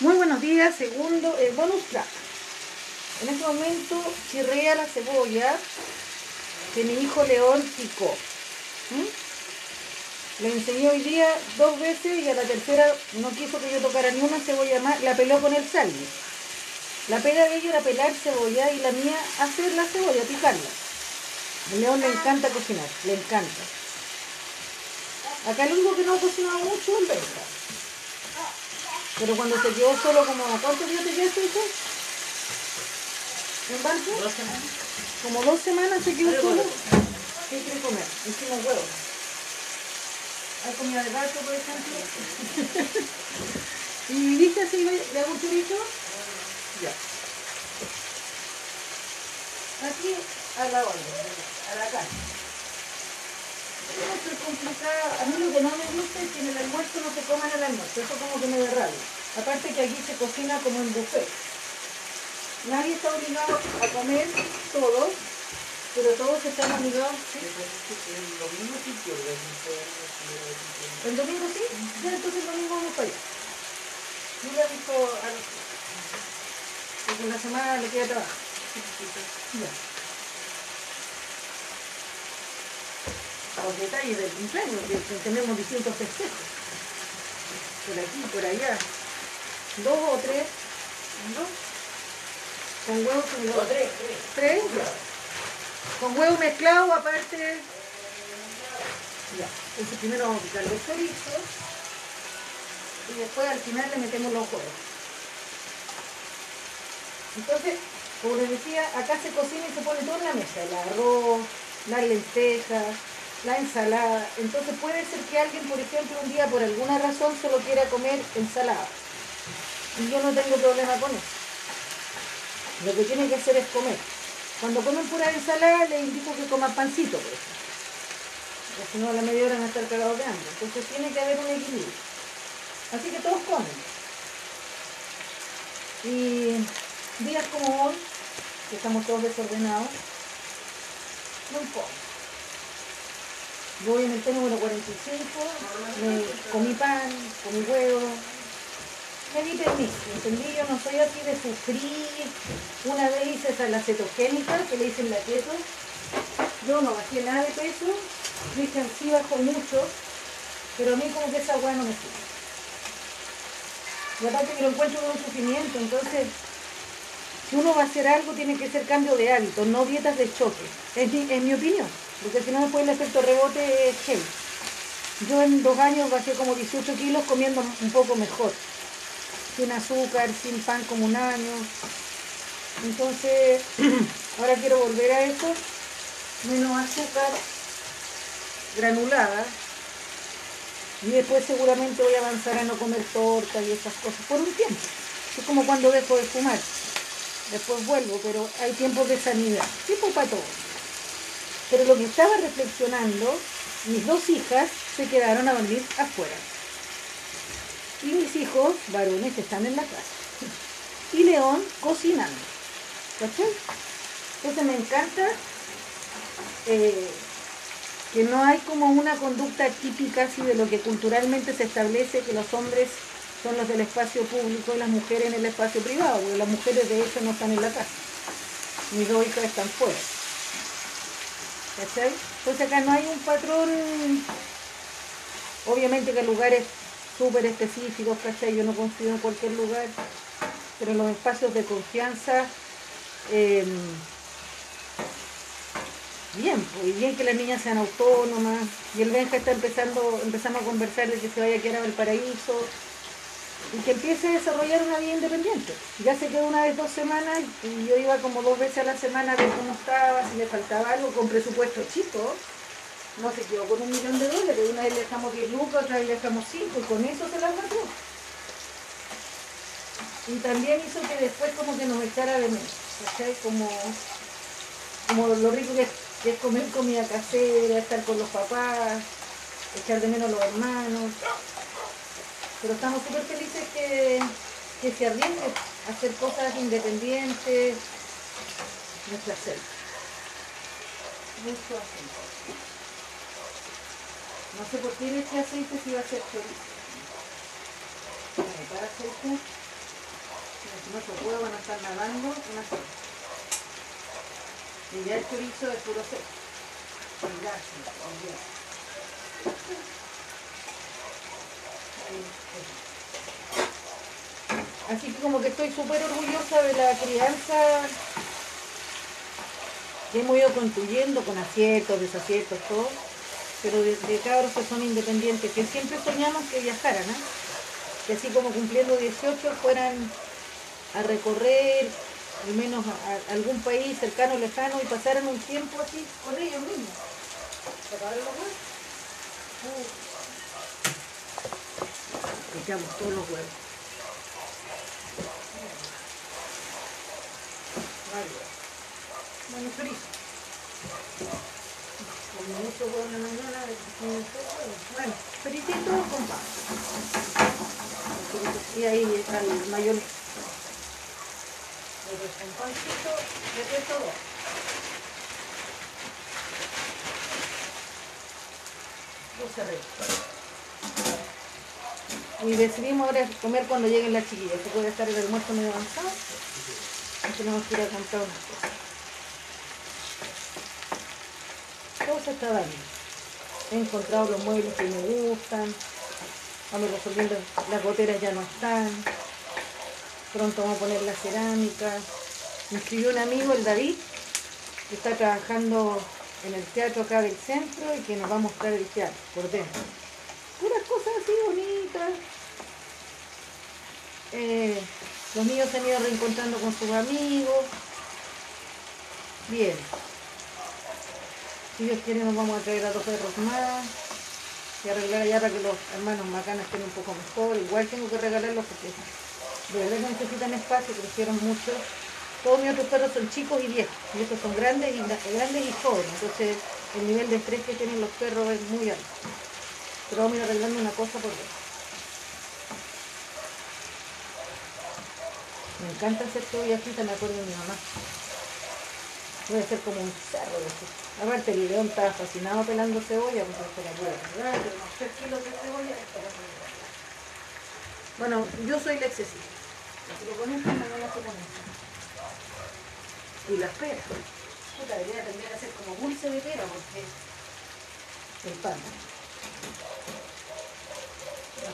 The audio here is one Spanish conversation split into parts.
Muy buenos días, segundo, eh, bonus track. En este momento chirrea la cebolla que mi hijo León picó. Le enseñé hoy día dos veces y a la tercera no quiso que yo tocara ni una cebolla más, la peló con el sal. La pega de ella era pelar cebolla y la mía hacer la cebolla, picarla. El León le encanta cocinar, le encanta. Acá el único que no ha cocinado mucho es el Benja. Pero cuando se quedó solo como, ¿cuántos días te quedaste hijo? ¿En? Dos semanas. Como dos semanas se quedó solo. de- ¿Qué quiere comer? Hicimos huevos. ¿Hay comida de gato, por ejemplo? ¿Y viste así, hago un chorizo? Ya. Aquí a la orden, a la casa. Complicada. A mí lo que no me gusta es que en el almuerzo no se coman el almuerzo. Eso como que me da rabia. Aparte que aquí se cocina como en buffet. Nadie está obligado a comer todo, pero todos están obligados. ¿sí? Lo mismo sí que organizó ¿El domingo sí? Ya, entonces el domingo vamos para allá. Yo le aviso a los Porque en la semana le queda trabajo. Ya. Los detalles del cumpleaños, que, tenemos distintos festejos. Por aquí, por allá. Dos o tres. ¿no? Con huevos con tres. Con huevo mezclado aparte. Ya. Entonces primero vamos a picar los chorizos. Y después al final le metemos los huevos. Entonces, como les decía, acá se cocina y se pone todo en la mesa. El arroz, las lentejas, la ensalada. Entonces puede ser que alguien, por ejemplo, un día por alguna razón solo quiera comer ensalada. Y yo no tengo problema con eso. Lo que tienen que hacer es comer. Cuando comen pura ensalada, les indico que coman pancito, por ejemplo. Porque si no, a la media hora van a estar cagados de hambre. Entonces tiene que haber un equilibrio. Así que todos comen. Y días como hoy, que estamos todos desordenados, no importa. Voy en el número 45, me comí pan, comí huevo, me di permiso, ¿entendí? Yo no soy así de sufrir. Una vez hice esa la cetogénica, que le dicen la keto. Yo no bajé nada de peso. Cristian sí bajó mucho, pero a mí como que esa hueá no me sirve. Y aparte que lo encuentro con un sufrimiento, entonces, si uno va a hacer algo, tiene que ser cambio de hábitos, no dietas de choque. Es mi, es mi opinión, porque si no después el efecto rebote es heavy. Yo en dos años bajé como 18 kilos comiendo un poco mejor sin azúcar, sin pan como un año. Entonces, ahora quiero volver a eso, menos azúcar, granulada. Y después seguramente voy a avanzar a no comer torta y esas cosas por un tiempo. Es como cuando dejo de fumar. Después vuelvo, pero hay tiempos de sanidad. Tiempo para todo. Pero lo que estaba reflexionando, mis dos hijas se quedaron a dormir afuera. Y mis hijos varones están en la casa. Y León cocinando. ¿Cachai? Entonces me encanta eh, que no hay como una conducta típica así de lo que culturalmente se establece que los hombres son los del espacio público y las mujeres en el espacio privado, porque las mujeres de hecho no están en la casa. Mis dos hijas están fuera. ¿Cachai? Entonces acá no hay un patrón, obviamente que lugares súper específicos, ¿cachai? Yo no confío en cualquier lugar, pero los espacios de confianza, eh, bien, pues, bien que las niñas sean autónomas, y el Benja está empezando, empezamos a conversar de que se vaya a quedar a Valparaíso, y que empiece a desarrollar una vida independiente. Ya se quedó una vez dos semanas, y yo iba como dos veces a la semana a ver cómo estaba, si le faltaba algo, con presupuesto chico, no se quedó con un millón de dólares. Una vez le dejamos 10 lucas, otra vez le dejamos 5 y con eso se las mató. Y también hizo que después como que nos echara de menos, ¿cachai? Como, como lo rico que es, que es comer comida casera, estar con los papás, echar de menos los hermanos. Pero estamos súper felices que, que se arriesgue a hacer cosas independientes, nuestra selva. Mucho aceite. No sé por qué le eché aceite si iba a ser chorizo. Vale, para aceite. Nuestros huevos van a estar nadando en aceite. Y ya el chorizo es puro olvídate. Así que como que estoy súper orgullosa de la crianza que hemos ido construyendo con aciertos, desaciertos, todo, pero de, de cabros que son independientes, que siempre soñamos que viajaran, ¿eh? que así como cumpliendo 18 fueran a recorrer al menos a, algún país cercano, lejano y pasaran un tiempo así con ellos mismos. ¿Sacaron Echamos todos los huevos. Bueno. Con mucho huevo la mañana. Bueno, choricito con pan. Y ahí está el mayonesa. Pero con pancito, de todo. Y decidimos ahora comer cuando lleguen las chiquillas. Se puede estar el almuerzo medio avanzado. Y tenemos que ir a comprar unas cosas. Todo se está dando. He encontrado los muebles que me gustan. Vamos resolviendo, las goteras ya no están. Pronto vamos a poner la cerámica. Me escribió un amigo, el David, que está trabajando en el teatro acá del centro y que nos va a mostrar el teatro por dentro. Puras cosas así bonitas. Eh, los niños se han ido reencontrando con sus amigos. Bien. Si Dios quiere nos vamos a traer a dos perros más y arreglar allá para que los hermanos macanas estén un poco mejor. Igual tengo que regalarlos porque de verdad necesitan espacio, crecieron mucho. Todos mis otros perros son chicos y viejos, y estos son grandes y, grandes y jóvenes, entonces el nivel de estrés que tienen los perros es muy alto. Pero vamos a ir arreglando una cosa por vez. Me encanta hacer cebolla frita, me acuerdo de mi mamá. Voy a hacer como un cerro de eso. Aparte, el león estaba fascinado pelando cebolla, pues hasta la puerta. unos 3 kilos de cebolla. Bueno, yo soy la excesiva. Pones con mañana se pone esto. Y las peras. Puta, debería tendría que ser como dulce de pera porque el pan. A la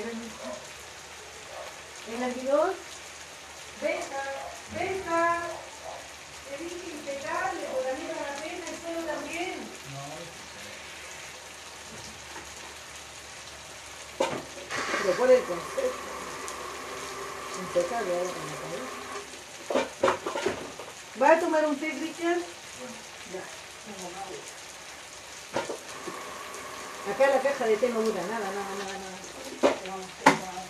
en esto. El hervidor. Venga, venga. Te dije impecable, por la misma la pena, el suelo también. Pero por el concepto. Impecable ahora con la cabeza. ¿Va a tomar un té, Cristian? Ya, tengo más. Acá la caja de té no dura nada, nada, nada, nada. Vamos, vamos, vamos.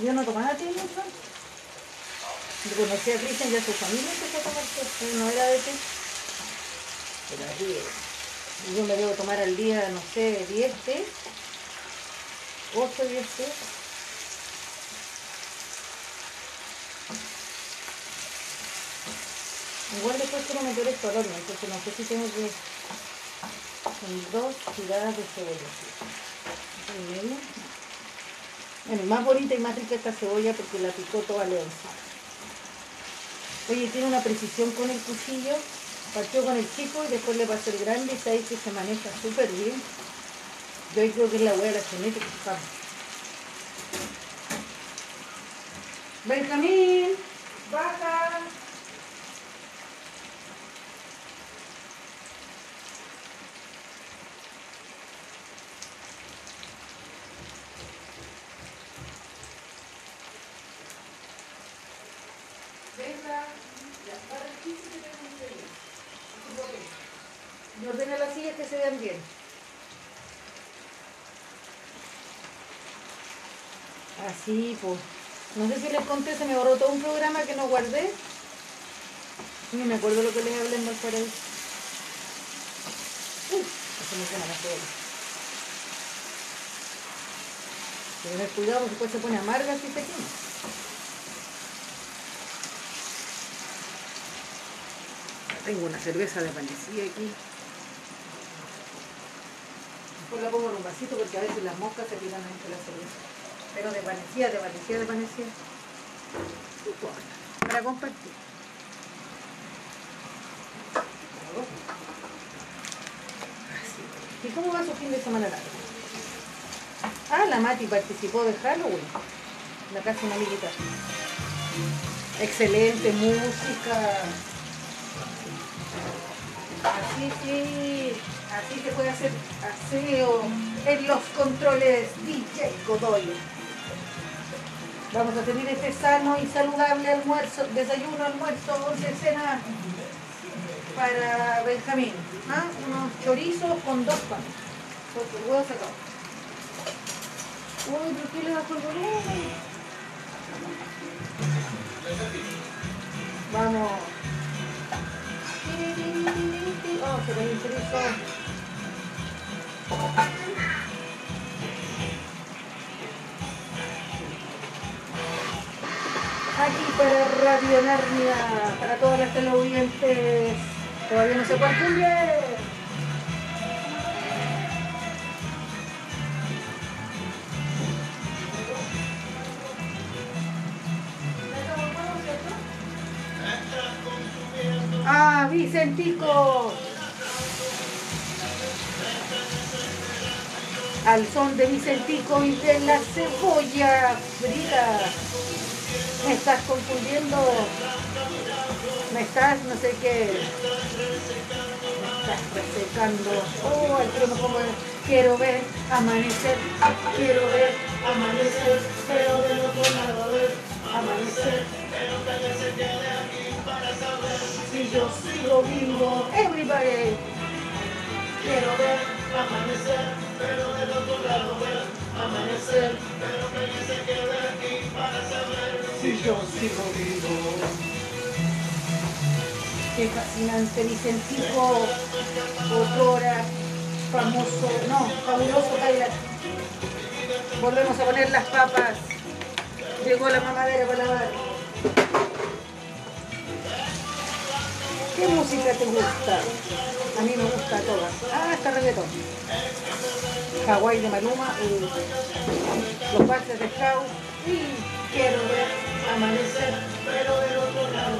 Yo no tomaba té mucho. Yo conocí a Cristian y a su familia empezó a tomar té. Él no era de té. Pero así. Yo me debo tomar al día, no sé, 10 té. 8, 10 té. Igual después quiero meter esto al horno, entonces no sé si tengo que... Son dos tiradas de cebolla. Bueno, más bonita y más rica esta cebolla porque la picó toda leonza. Oye, tiene una precisión con el cuchillo. Partió con el chico y después le pasó el grande y sabéis que se maneja súper bien. Yo ahí creo que es la hueá de la genética. Vamos. Benjamín, baja. Venga, ya, para el piso que tengo un sello. Ordena las sillas que se vean bien. Así, pues. No sé si les conté, se me borró todo un programa que no guardé. Ni me acuerdo lo que les hablé en Valparaíso. Uy, eso me cuidado porque después se pone amarga si quema. Tengo una cerveza de panecilla aquí. Después la pongo en un vasito porque a veces las moscas se tiran entre la cerveza. Pero desvanecida. No importa, Para compartir. ¿Y cómo va su fin de semana largo? Ah, la Mati participó de Halloween. en La casa una amiguita. Excelente música. Sí, así se puede hacer aseo en los controles DJ Godoy. Vamos a tener este sano y saludable almuerzo, desayuno, almuerzo, once, cena para Benjamín. ¿Ah? Unos chorizos con dos panes. Porque el huevo sacado. Uy, ¿por qué le bajó el volumen? Vamos. Se me interesó. Aquí para Radio Narnia, para todas las televidentes. Todavía no se confunde. Ah, Vicentico. Al son de Vicentico y de la cebolla frita. Me estás confundiendo. Me estás, no sé qué. Me estás resecando. Oh, el quiero como quiero ver amanecer. Quiero ver amanecer. Pero del otro lado ver amanecer. Si yo sigo vivo, everybody. Quiero ver amanecer, pero del otro lado ver amanecer. Pero que se quede aquí para saber si yo sigo vivo. Qué fascinante Vicentico, otrora, famoso, no, fabuloso bailar. Volvemos a poner las papas. Llegó la mamadera para lavar. ¿Qué música te gusta? A mí me gusta toda. Ah, está reggaetón. Hawái de Maluma, y los baches de House y quiero ver amanecer, pero del otro lado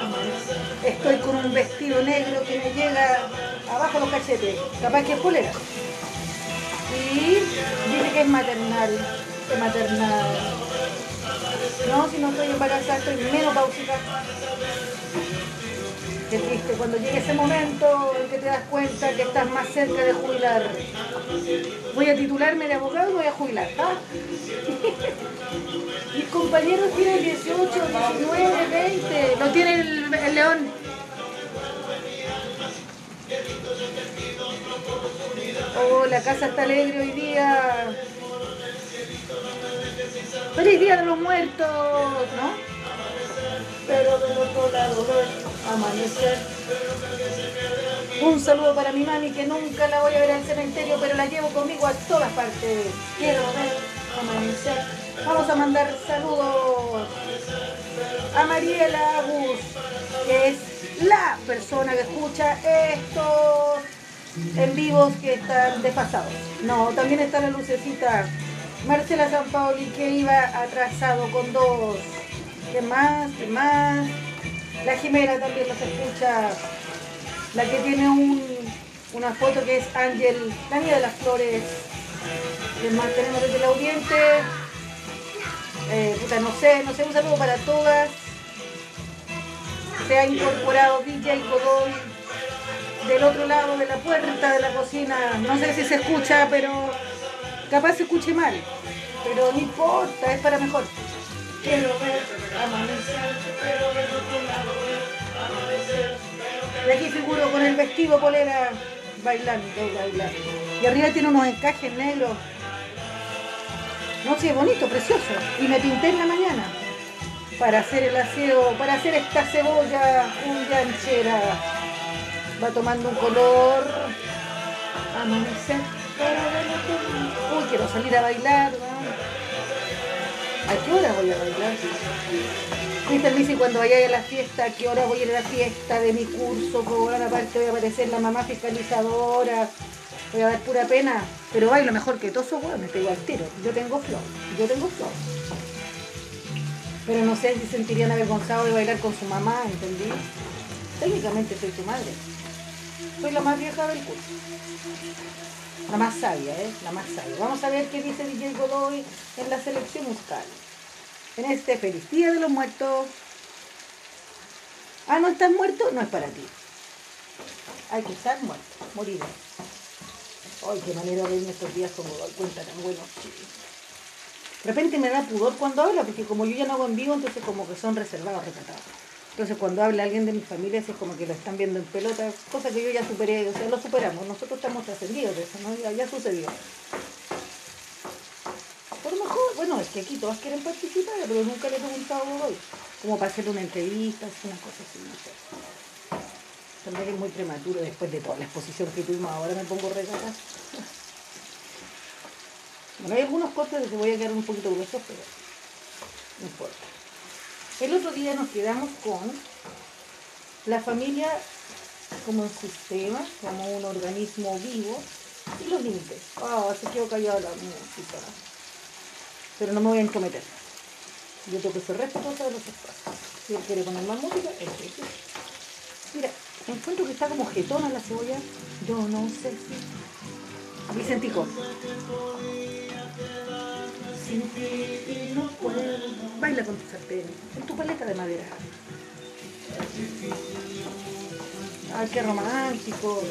amanecer. Estoy con un vestido negro que me llega abajo los cachetes, capaz que es polera. Y dice que es maternal, es maternal. No, si no estoy embarazada, estoy menopáusica. Qué triste cuando llegue ese momento en que te das cuenta que estás más cerca de jubilar. Voy a titularme de abogado y voy a jubilar. ¿ah? Mis compañeros tienen 18, 19, 20. Lo tiene el, león. Oh, la casa está alegre hoy día. Feliz Día de los Muertos, ¿no? Pero del otro lado, amanecer. Un saludo para mi mami que nunca la voy a ver al cementerio, pero la llevo conmigo a todas partes. Quiero ver amanecer. Vamos a mandar saludos a Mariela Bus, que es la persona que escucha estos en vivos que están desfasados. No, también está la lucecita Marcela San Paoli que iba atrasado con dos. ¿Qué más? ¿Qué más? La Jimena también nos escucha. La que tiene un, una foto que es Ángel, la niña de las flores. ¿Qué más tenemos desde el audiente? Eh, puta, no sé, no sé, un saludo para todas. Se ha incorporado DJ Godoy del otro lado de la puerta de la cocina. No sé si se escucha, pero capaz se escuche mal. Pero no importa, es para mejor. Quiero ver amanecer, pero del otro lado amanecer. Y aquí figuro con el vestido polera bailando, bailando. Y arriba tiene unos encajes negros. No sé, bonito, precioso. Y me pinté en la mañana para hacer el aseo, para hacer esta cebolla un ganchera. Va tomando un color. Amanecer. Uy, quiero salir a bailar. ¿no? ¿A qué hora voy a bailar? Cristian dice cuando vaya a la fiesta, ¿a qué hora voy a ir a la fiesta de mi curso? Por aparte voy a aparecer la mamá fiscalizadora. Voy a dar pura pena, pero bailo mejor que todos esos hueones, te digo al tiro. Yo tengo flow, yo tengo flow. Pero no sé si sentirían avergonzados de bailar con su mamá, ¿entendí? Técnicamente soy su madre. Soy la más vieja del curso. La más sabia, ¿eh? La más sabia. Vamos a ver qué dice DJ Godoy en la selección musical. En este feliz día de los muertos. Ah, ¿no estás muerto? No es para ti. Hay que estar muerto, morir. Ay, qué manera de irme estos días como doy cuenta tan buenos. De repente me da pudor cuando habla, porque como yo ya no hago en vivo, entonces como que son reservados, recatados. Entonces cuando habla alguien de mi familia es como que lo están viendo en pelota, cosa que yo ya superé, o sea, lo superamos, nosotros estamos trascendidos de eso, ¿no? Ya, ya sucedió. Por lo mejor, bueno, es que aquí todas quieren participar, pero nunca le he preguntado hoy, como para hacer una entrevista, es una cosa así, no sé. También es muy prematuro después de toda la exposición que tuvimos, ahora me pongo regata. Bueno, hay algunos cortes que voy a quedar un poquito gruesos, pero no importa. El otro día nos quedamos con la familia como un sistema, como un organismo vivo y los límites. Ah, se quedó callada la música. Pero no me voy a encometer. Yo tengo que ser respetuosa de los espacios. Si él quiere poner más música, él quiere. Mira, encuentro que está como jetona la cebolla. Yo no sé si. Vicentico. Baila con tu sartén, con tu paleta de madera. Ay, qué romántico.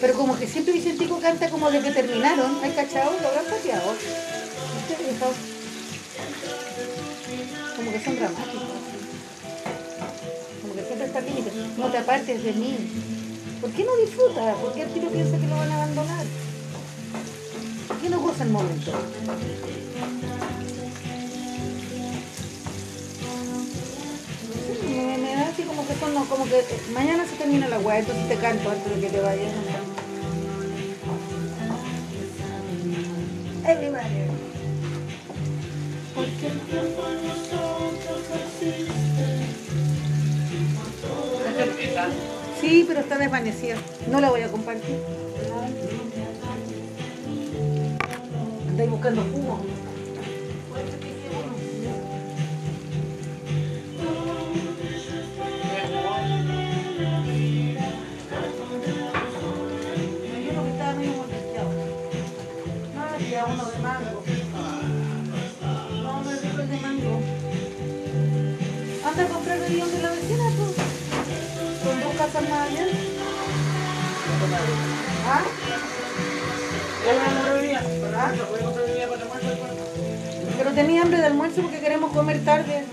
Pero como que siempre Vicentico canta como de que terminaron. ¿Hay cachado? Lo habrán pateado. Como que son dramáticos. Como que siempre está límite. No te apartes de mí. ¿Por qué no disfruta? ¿Por qué el tiro piensa que lo van a abandonar? ¿Por qué no goza el momento? Me, me da así como que son, no, como que mañana se termina la weá, entonces te canto antes de que te vayas. Everybody. Porque el tiempo en nosotros existe. ¿Esa? Sí, pero está desvanecida. No la voy a compartir. De mango. Anda a comprar bebida de la vecina, pues. Con dos casas más allá. Pero tenía hambre de almuerzo porque queremos comer tarde.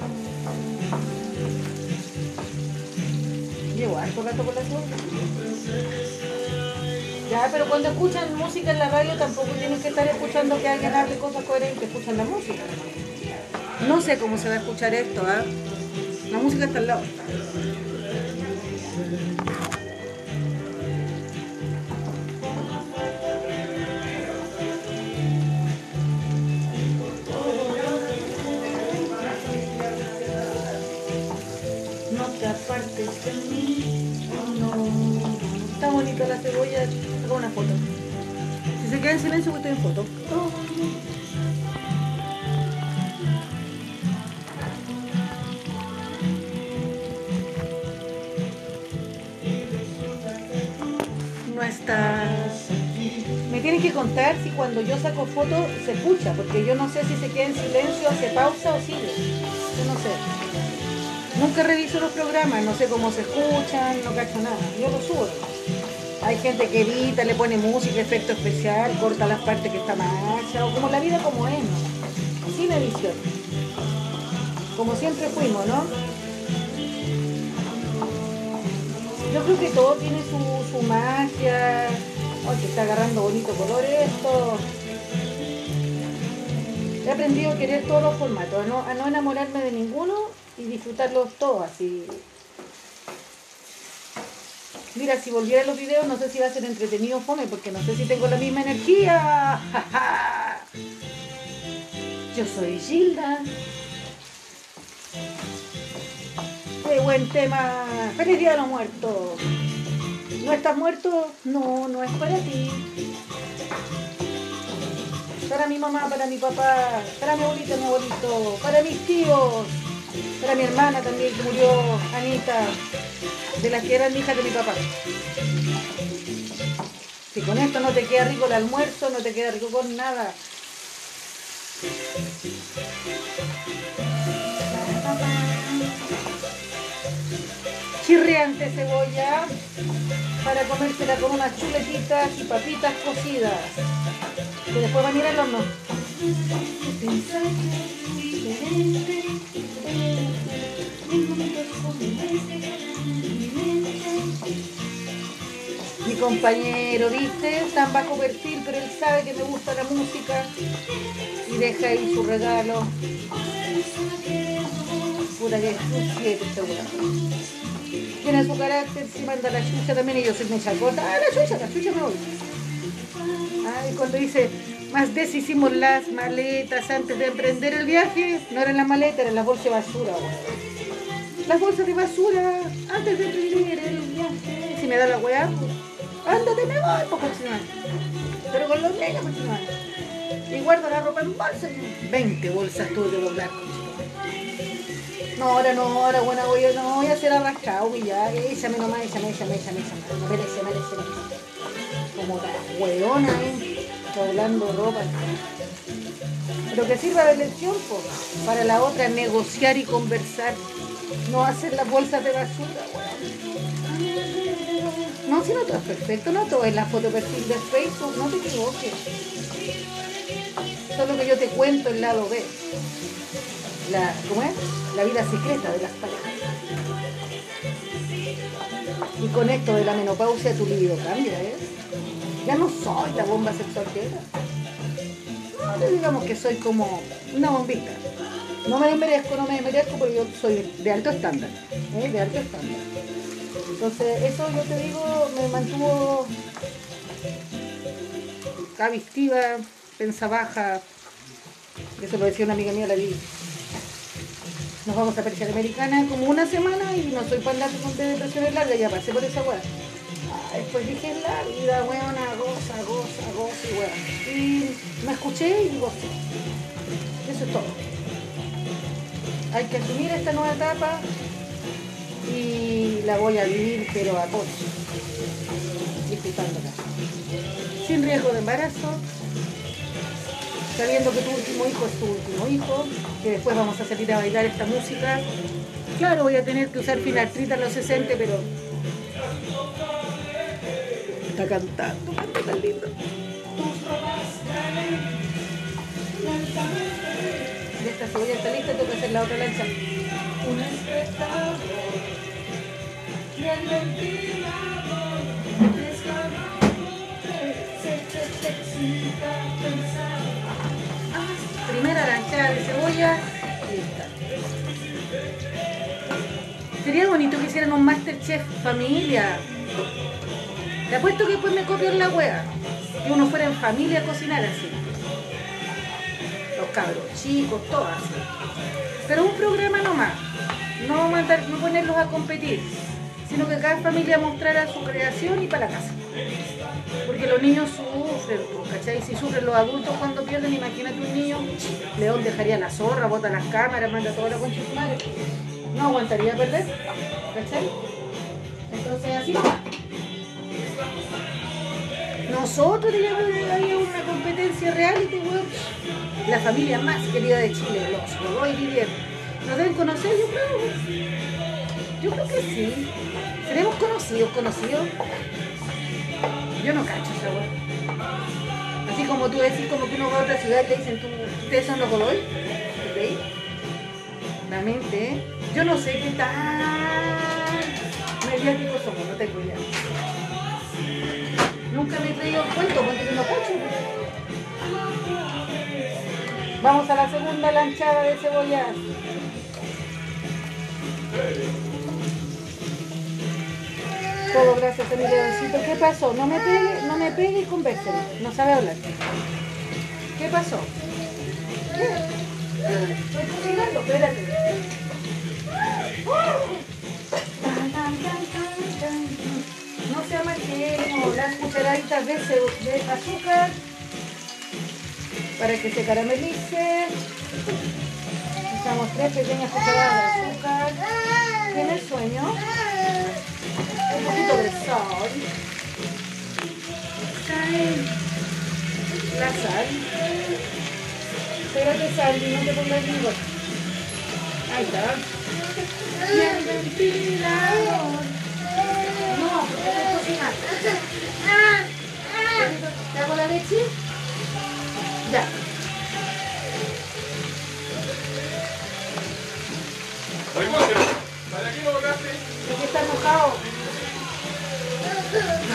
Llevo harto rato con la suerte. Ya, pero cuando escuchan música en la radio tampoco tienen que estar escuchando que alguien hable cosas coherentes, escuchan la música. No sé cómo se va a escuchar esto, ¿ah? La música está al lado. Está bonita la cebolla, saca una foto. Si se queda en silencio, que estoy en foto. No estás. Me tienen que contar si cuando yo saco fotos se escucha, porque yo no sé si se queda en silencio, hace pausa o sigue. Yo no sé. Nunca reviso los programas, no sé cómo se escuchan, no cacho nada. Yo lo subo. Hay gente que edita, le pone música, efecto especial, corta las partes que está macha, o como la vida como es. Sin edición. Como siempre fuimos, ¿no? Yo creo que todo tiene su, su magia. Ay, que está agarrando bonito color esto. He aprendido a querer todos los formatos, a no enamorarme de ninguno y disfrutarlos todos así. Mira, si volviera los videos no sé si va a ser entretenido o fome, porque no sé si tengo la misma energía. Yo soy Gilda. Qué buen tema. Feliz Día de los Muertos. ¿No estás muerto? No, no es para ti. Para mi mamá, para mi papá, para mi abuelita, mi abuelito, para mis tíos, para mi hermana también que murió, Anita, de las que eran hijas de mi papá. Si con esto no te queda rico el almuerzo, no te queda rico con nada. Chirriante cebolla para comérsela con unas chuletitas y papitas cocidas. Que después van a ir al horno. Mi compañero, ¿viste? Tan bajo perfil, pero él sabe que me gusta la música y deja ahí su regalo. Pura que es un 7 seguramente. Tiene su carácter, si manda la chucha también y yo soy mucha cosa. Ah, la chucha, la chucha me voy. Ay, cuando dice, más veces hicimos las maletas antes de emprender el viaje, no eran las maletas, eran las bolsas de basura. güey. Las bolsas de basura antes de emprender el viaje. Si me da la weá, pues, ándate, me voy, poco Pero con los pues, no. Y guardo la ropa en bolsa. 20 bolsas tuve que doblar. No, ahora no, ahora buena voy, no voy a hacer arrastrado y ya, échame nomás, échame, échame, échame, échame, merece, merece, merece. Como la hueona, eh, doblando ropa. Pero que sirva de lección, pues, para la otra negociar y conversar, no hacer las bolsas de basura. No, si no todo es perfecto, no todo es la foto perfil de Facebook, no te equivoques. Solo que yo te cuento el lado B la, ¿cómo es? La vida secreta de las parejas. Y con esto de la menopausia tu libido cambia, ¿eh? Ya no soy la bomba sexual que era. No, digamos que soy como una bombita. No me merezco, no me merezco porque yo soy de alto estándar, ¿eh? de alto estándar. Entonces, eso yo te digo, me mantuvo cavistiva, pensa baja. Eso lo decía una amiga mía, la vi nos vamos a Persia Americana como una semana y no soy para andar con depresiones largas, ya pasé por esa weá. Después dije, la vida, weona, goza, goza, goza y weá. Y me escuché y gocé. Eso es todo. Hay que asumir esta nueva etapa y la voy a vivir, pero a todos. Disfrutándola. Sin riesgo de embarazo, sabiendo que tu último hijo es tu último hijo, que después vamos a salir a bailar esta música. Claro, voy a tener que usar finastrita en los 60, pero está cantando, canta tan lindo. Y esta cebolla está lista, tengo que hacer la otra lancha. Un se excita pensar primera lanchada de cebolla, lista. Sería bonito que hicieran un Masterchef familia. Te apuesto que después me copian la wea. Que uno fuera en familia a cocinar así. Los cabros chicos, todo así. Pero un programa nomás. No, mandar, no ponerlos a competir. Sino que cada familia mostrara su creación y para la casa. Porque los niños sufren, ¿cachai? Si sufren los adultos cuando pierden, imagínate un niño, León dejaría la zorra, bota las cámaras, manda toda la concha de su madre. No aguantaría perder, ¿cachai? Entonces así Nosotros teníamos había una competencia reality, weón. La familia más querida de Chile, los Godoy Vivier. ¿Nos deben conocer? Yo creo. Yo creo que sí. ¿Seremos conocidos, conocidos? Yo no cacho esa. Así como tú decís, como que uno va a otra ciudad y te dicen, ¿tú, ¿ustedes son los Godoy? ¿Ok? La mente, ¿eh? Yo no sé qué tan mediáticos somos, no tengo idea. Nunca me he traído cuento porque no cacho. Vamos a la segunda lanchada de cebollas. Todo gracias a mi leoncito. ¿Qué pasó? No me pegue, no me pegue y convérselo. No sabe hablar. ¿Qué pasó? Estoy cocinando, espérate. Cucharaditas de, de azúcar para que se caramelice. Usamos tres pequeñas cucharadas de azúcar. ¿Tienes sueño? Un poquito de sal. La sal. Espérate, sal, y no te pongas vivo. Ahí está. No, cocinando. ¿Te hago la leche? Ya. Oye, ¿para qué lo botaste? ¿De qué está enojado?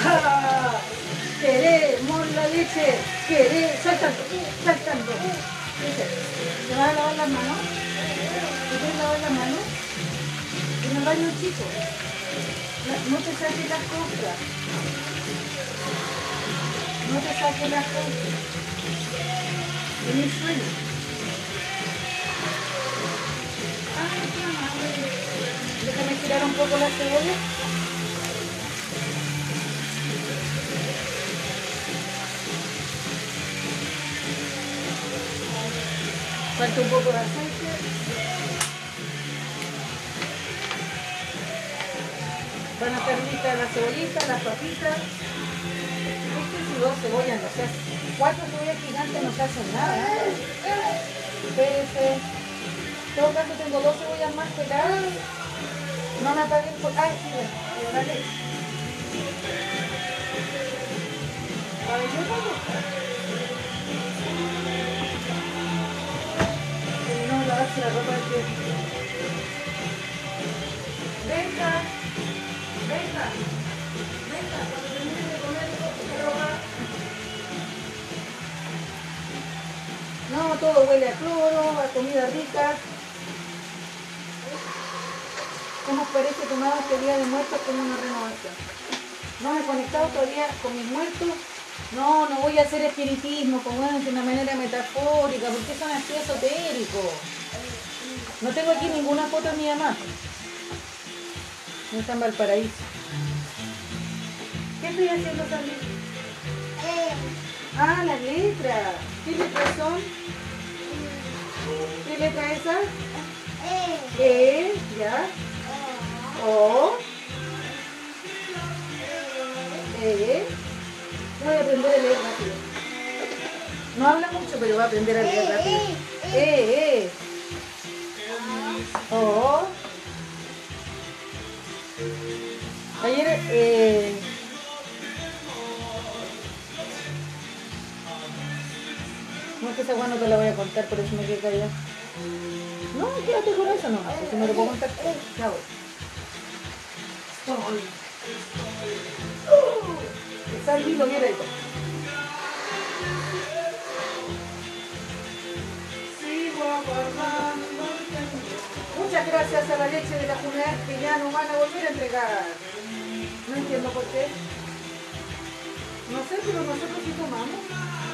Ah, Queremos la leche. Queremos. Saltando. Saltando. ¿Te vas a lavar las manos? ¿Te quieres lavar las manos? En el baño chico. No, te saques las cosas. No te saques las cosas. Tienes sueño. Ay, qué amable. Déjame tirar un poco la cebolla. Falta un poco de aceite. Van a estar listas las cebollitas, las papitas. Dos cebollas no se hacen, cuatro cebollas gigantes no se hacen nada. ¿eh? Espérese. En todo caso tengo dos cebollas más peladas. No me apaguen por... Ay, sí, dale. A ver, yo lavarse la ropa pie. Venga, venga, venga, cuando termine de comer, ropa. No, todo huele a cloro, a comida rica. ¿Cómo os parece tomar este día de muertos como una renovación? No me he conectado todavía con mis muertos. No, no voy a hacer espiritismo, como es de una manera metafórica, porque son así esotéricos. No tengo aquí ninguna foto de mi mamá. No está en Valparaíso. ¿Qué estoy haciendo también? Ah, las letras. ¿Qué letras son? ¿Qué letra esa? E, ya. O. E. Voy a aprender a leer rápido. No habla mucho, pero va a aprender a leer rápido. E, E. O. Ayer, eh, no es que esa guana no te la voy a contar, por eso me quedé callada. No, quédate con eso nomás, porque me lo puedo contar. Uh, Salvi lo el tiempo. Muchas gracias a la leche de la Junar que ya nos van a volver a entregar. No entiendo por qué. No sé, pero nosotros sí tomamos.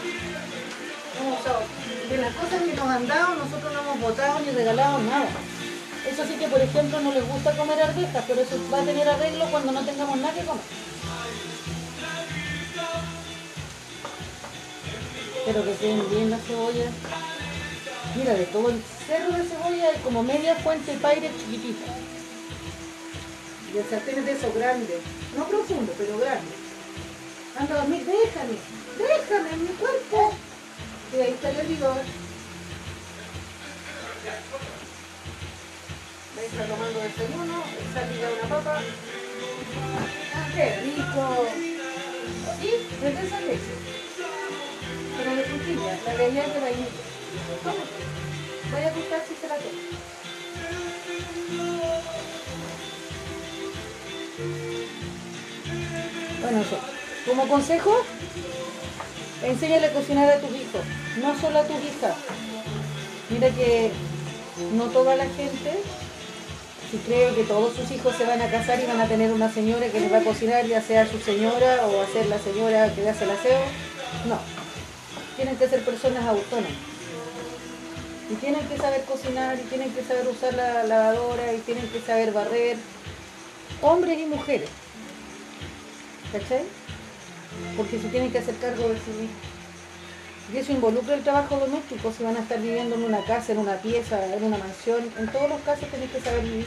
De las cosas que nos han dado, nosotros no hemos votado ni regalado nada. Eso sí que, por ejemplo, no les gusta comer arvejas, pero eso va a tener arreglo cuando no tengamos nada que comer. Pero que queden bien las cebollas. Mira, de todo el cerro de cebolla hay como media fuente de paire chiquitita. Y el sartén es de esos grandes. No profundo, pero grande. Anda a dormir, déjame, déjame en mi cuerpo. Y ahí está el hervidor. Ahí está tomando desayuno, está picando una papa. Ah, ¡Qué rico! ¿Sí? Es de esa leche. Pero de frutilla, la de allá es de vainilla. Tómate. Vaya a gustar si se la toma. Bueno. Como consejo, enséñale a cocinar a tus hijos, no solo a tus hijas. Mira que no toda la gente, si cree que todos sus hijos se van a casar y van a tener una señora que les va a cocinar, ya sea su señora o a ser la señora que le hace el aseo, no. Tienen que ser personas autónomas. Y tienen que saber cocinar, y tienen que saber usar la lavadora, y tienen que saber barrer. Hombres y mujeres. ¿Cachai? Porque se tienen que hacer cargo de sí mismos. Y eso involucra el trabajo doméstico, si van a estar viviendo en una casa, en una pieza, en una mansión, en todos los casos tenéis que saber vivir.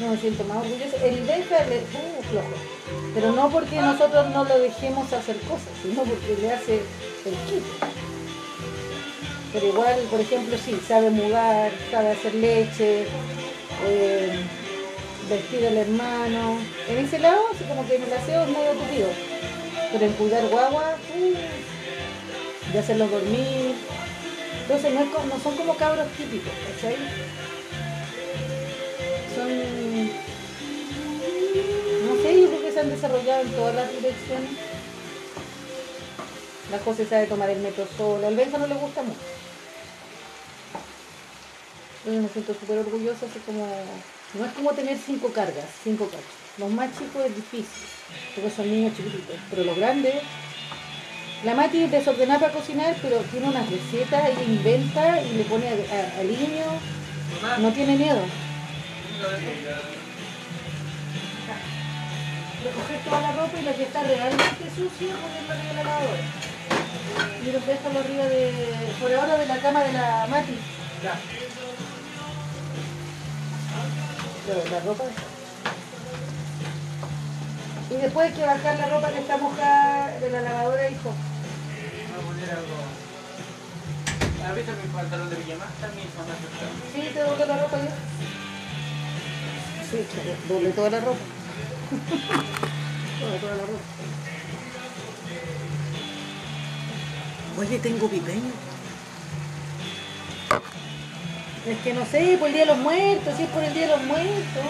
No me siento más orgullosa. El deja le uh, flojo. Pero no porque nosotros no lo dejemos hacer cosas, sino porque le hace el kit. Pero igual, por ejemplo, sí, sabe mudar, sabe hacer leche, eh, vestir al hermano. En ese lado, como que en el aseo es medio tupido. Pero en cuidar guagua, de hacerlos dormir. Entonces no, son como cabros típicos, ¿cachai? Son, no sé, yo creo que se han desarrollado en todas las direcciones. La José sabe tomar el metro sola, al Benja no le gusta mucho. Yo me siento súper orgullosa, así como, no es como tener cinco cargas, cinco cargas. Los más chicos es difícil, porque son niños chiquititos, pero los grandes, la Mati es desordenada para cocinar, pero tiene unas recetas, ella inventa y le pone al niño, no tiene miedo. recoger toda la ropa y la que está realmente sucia ponerla arriba de la lavadora. Y los dejarlo arriba de, por ahora de la cama de la Mati. Ya. Pero la ropa. Y después hay que bajar la ropa que está mojada de la lavadora, hijo. Voy a poner algo. ¿Has visto mi pantalón de pijama? También. Sí, te doble la ropa yo. Sí, doble toda la ropa. doble toda la ropa. Oye, tengo pipeño. Es que no sé, por el Día de los Muertos, si es por el Día de los Muertos.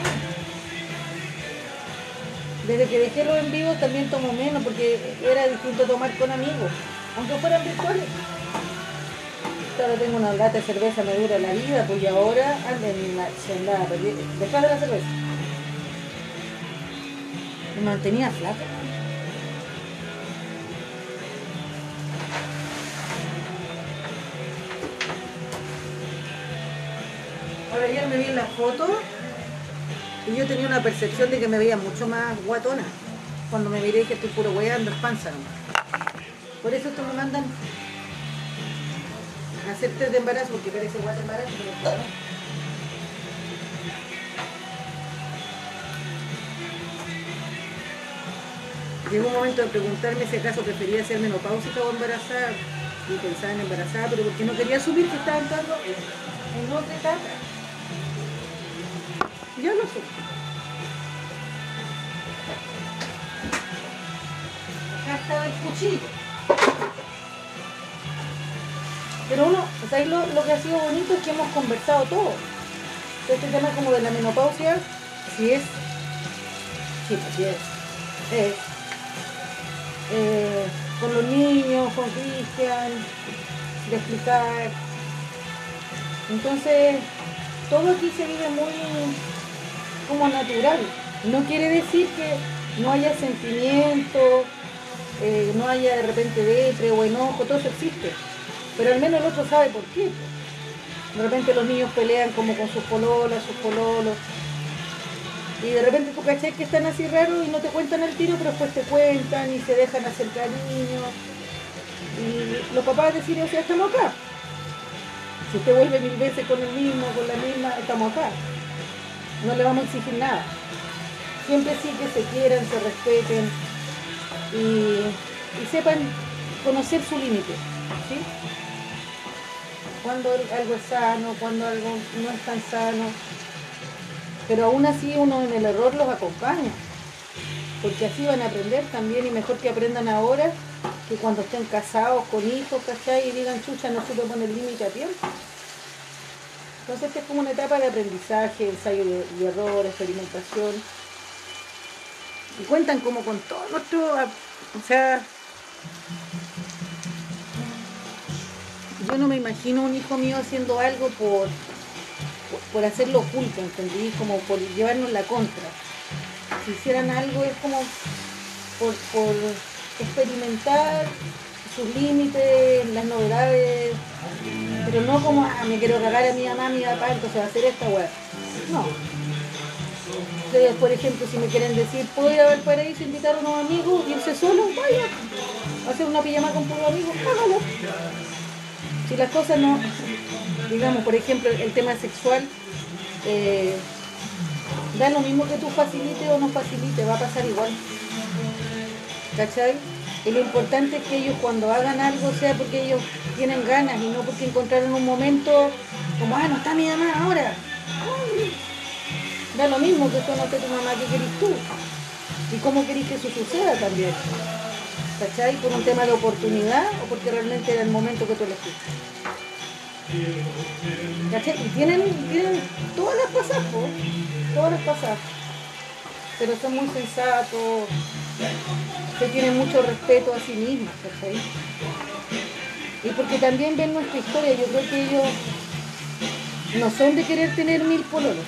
Desde que dejé los en vivo también tomo menos, porque era distinto tomar con amigos, aunque fueran virtuales. Ahora tengo una lata de cerveza, me dura la vida, pues y ahora ando en la perdiendo, detrás de la cerveza. Me mantenía flaca. Ahora ayer me vi en la foto y yo tenía una percepción de que me veía mucho más guatona. Cuando me miré que estoy puro weando, es panza nomás. Por eso esto me mandan a hacer de embarazo, porque parece guata embarazo, pero claro. Llegó un momento de preguntarme si acaso prefería ser menopáusica o embarazada. Y pensaba en embarazada, pero porque no quería subir que estaba entrando en otra etapa. Yo lo supe. Acá el cuchillo. Pero uno, sea, lo, lo que ha sido bonito es que hemos conversado todo. Este tema como de la menopausia, si es, sí, pues sí es, es, eh, con los niños, con Cristian, de explicar. Entonces, todo aquí se vive muy como natural. No quiere decir que no haya sentimiento, eh, no haya de repente depre o enojo, todo eso existe. Pero al menos el otro sabe por qué. De repente los niños pelean como con sus pololas, sus pololos. Y de repente tú cachai que están así raros y no te cuentan el tiro, pero después te cuentan y se dejan hacer cariño. Y los papás deciden, o sea, estamos acá. Si usted vuelve mil veces con el mismo, con la misma, estamos acá. No le vamos a exigir nada. Siempre sí que se quieran, se respeten y, y sepan conocer su límite. ¿sí? Cuando algo es sano, cuando algo no es tan sano. Pero aún así uno en el error los acompaña. Porque así van a aprender también y mejor que aprendan ahora que cuando estén casados con hijos, ¿cachai? Y digan, chucha, no supe poner límite a tiempo. Entonces es como una etapa de aprendizaje, ensayo y error, experimentación. Y cuentan como con todo nuestro, o sea, yo no me imagino un hijo mío haciendo algo por, por, por hacerlo oculto, ¿entendí? Como por llevarnos la contra. Si hicieran algo es como por, por experimentar sus límites, las novedades, pero no como, ah, me quiero cagar a mi mamá, a mi papá, entonces hacer esta weá. No. Ustedes, por ejemplo, si me quieren decir, ¿puedo ir a Valparaíso, invitar a unos amigos, irse solo? Vaya. Hacer una pijama con puros amigos, hágalo. Si las cosas no, digamos, por ejemplo, el tema sexual, eh, da lo mismo que tú facilites o no facilites, va a pasar igual. ¿Cachai? Y lo importante es que ellos cuando hagan algo sea porque ellos tienen ganas y no porque encontraron un momento como, ah, no está mi mamá ahora. Da lo mismo que esté tu mamá, ¿qué querés tú? Y cómo querés que eso suceda también. ¿Cachai? ¿Por un tema de oportunidad o porque realmente era el momento que tú elegiste? ¿Cachai? Y tienen, tienen todas las pasadas, po, todas las pasadas. Pero son muy sensatos, se tienen mucho respeto a sí mismas, ¿cachai? Y porque también ven nuestra historia, yo creo que ellos no son de querer tener mil pololos.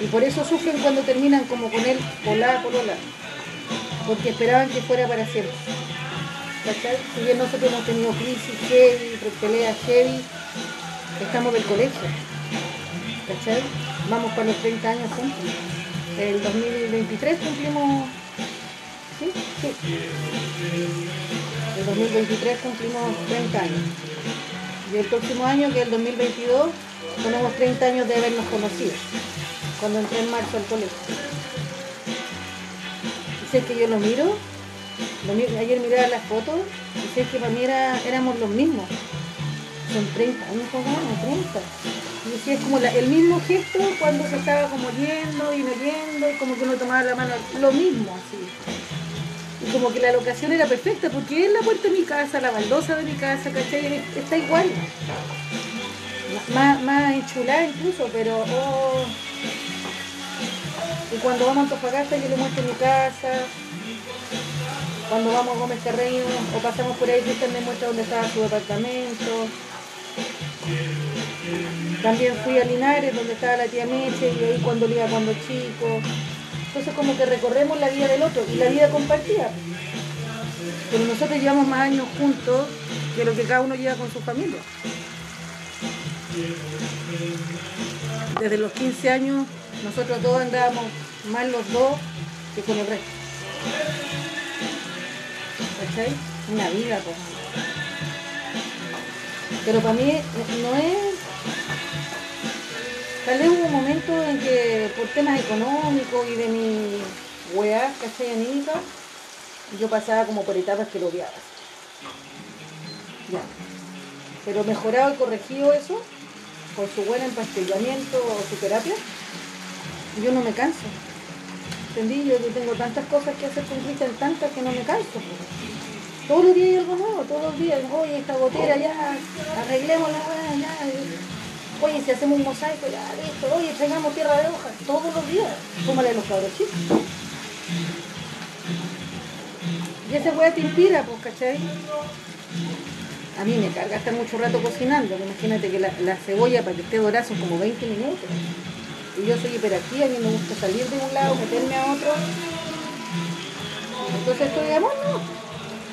Y por eso sufren cuando terminan como con él, pola, polola. Porque esperaban que fuera para siempre. ¿Cachai? Si bien nosotros hemos tenido crisis heavy, peleas heavy, estamos del colegio. ¿Cachai? Vamos para los 30 años juntos. El 2023 cumplimos. ¿Sí? El 2023 cumplimos 30 años. Y el próximo año, que es el 2022, tenemos 30 años de habernos conocido. Cuando entré en marzo al colegio. Y que yo lo miro, ayer miraba las fotos y sé que para mí era- éramos los mismos. Son 30 años, ¿cómo? 30. Y decía, es como el mismo gesto cuando se estaba como yendo y y como que uno tomaba la mano, lo mismo así. Y como que la locación era perfecta, porque es la puerta de mi casa, la baldosa de mi casa, ¿cachai? Está igual. Más, enchulada incluso, pero... oh. Y cuando vamos a Antofagasta yo le muestro mi casa. Cuando vamos a Gómez Carreño o pasamos por ahí, Cristian me muestra dónde estaba su departamento. También fui a Linares, donde estaba la tía Meche, y ahí cuando le iba cuando chico. Entonces como que recorremos la vida del otro y la vida compartida. Pero nosotros llevamos más años juntos que lo que cada uno lleva con su familia. Desde los 15 años nosotros dos andábamos más los dos que con el resto. ¿Cachai? Una vida, pues. Pero para mí no es... Tal vez hubo un momento en que por temas económicos y de mi weá, ¿cachai? Anímica, yo pasaba como por etapas que lo odiaba. Ya. Pero mejorado y corregido eso, con su buen empastillamiento o su terapia, yo no me canso. ¿Entendí? Yo tengo tantas cosas que hacer con Cristian, tantas que no me canso. Todos los días hay algo nuevo, todos los días. Oye, esta gotera ya, arreglemos la weá, ya. Oye, si hacemos un mosaico, ya, listo. Oye, traigamos tierra de hojas, todos los días. A los cabros chicos. Y esa weá te inspira, pues, ¿cachai? A mí me carga estar mucho rato cocinando. Imagínate que la, la cebolla para que esté dorada son como 20 minutos. Y yo soy hiperactiva, a mí me gusta salir de un lado, meterme a otro. Entonces estoy amor, ¿no?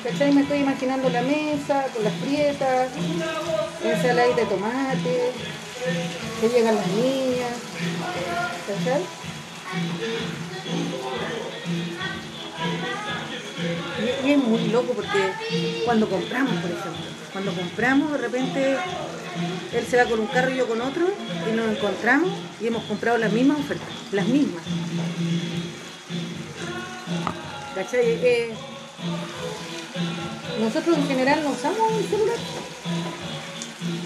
¿Cachai? Me estoy imaginando la mesa con las prietas, ensalada de tomate, que llegan las niñas. ¿Cachai? Y, es muy loco porque cuando compramos, por ejemplo, cuando compramos de repente él se va con un carro y yo con otro y nos encontramos y hemos comprado las mismas ofertas, las mismas. Nosotros en general no usamos el celular.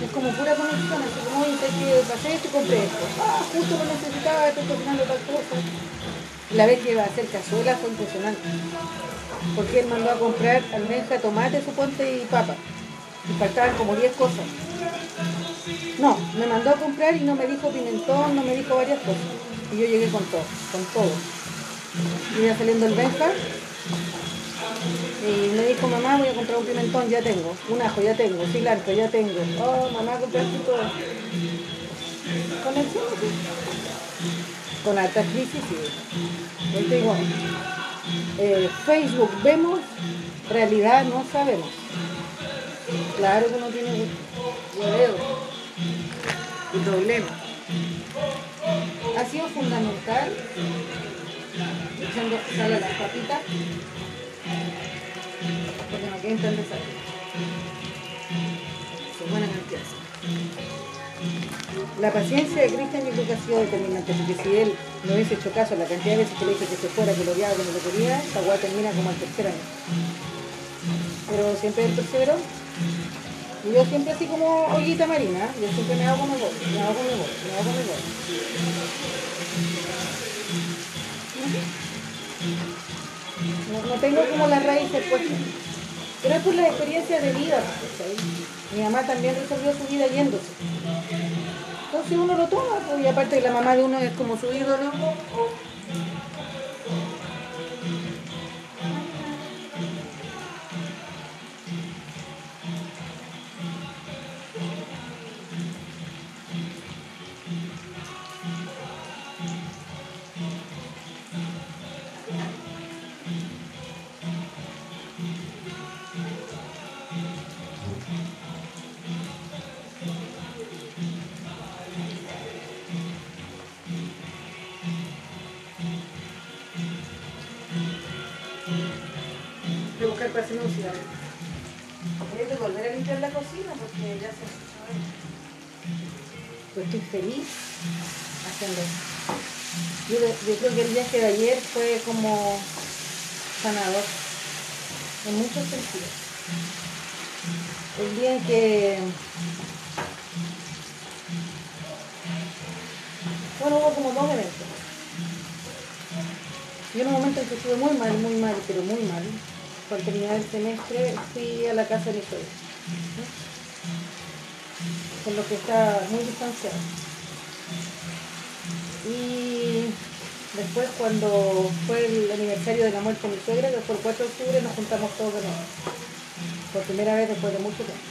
Es como pura conexión, así como, oye, que pasé esto y compré esto. Ah, justo lo necesitaba, estoy cocinando tal cosa. La vez que iba a hacer cazuela fue impresionante. Porque él mandó a comprar almeja, tomate, suponte y papa. Y faltaban como 10 cosas. No, me mandó a comprar y no me dijo pimentón, no me dijo varias cosas. Y yo llegué con todo, con todo. Y iba saliendo el Benja y me dijo, mamá, voy a comprar un pimentón, ya tengo. Un ajo, ya tengo. Cilantro, ya tengo. Oh, mamá, compraste todo. Con el cielo. Con alta crisis, sí. Yo eh, Facebook vemos, realidad no sabemos. Claro que no tiene gusto. Yo veo. Y problema. ha sido fundamental echando sal a las papitas La paciencia de Cristian yo creo que ha sido determinante, porque si él no hubiese hecho caso a la cantidad de veces que le dije que se fuera, que lo odiaba, que no lo quería, esta guay termina como al tercer año. Pero siempre él perseveró. Y yo siempre así como ollita marina, yo siempre me hago como me hago como me hago como voy. No, tengo como las raíces puestas. Pero es por las experiencias de vida. Mi mamá también resolvió su vida yéndose. Entonces uno lo toma, pues, y aparte que la mamá de uno es como su ídolo. Hacerme un cigarro. Voy a volver a limpiar la cocina porque ya se Pues estoy feliz haciendo. Yo, yo creo que el viaje de ayer fue como sanador en muchos sentidos. El día en que bueno hubo como dos eventos. Yo en un momento en que estuve muy mal, muy mal, pero muy mal, al terminar el semestre fui a la casa de mi suegra, con lo que está muy distanciado. Y después cuando fue el aniversario de la muerte de mi suegra, que fue el 4 de octubre, nos juntamos todos de nuevo, por primera vez después de mucho tiempo.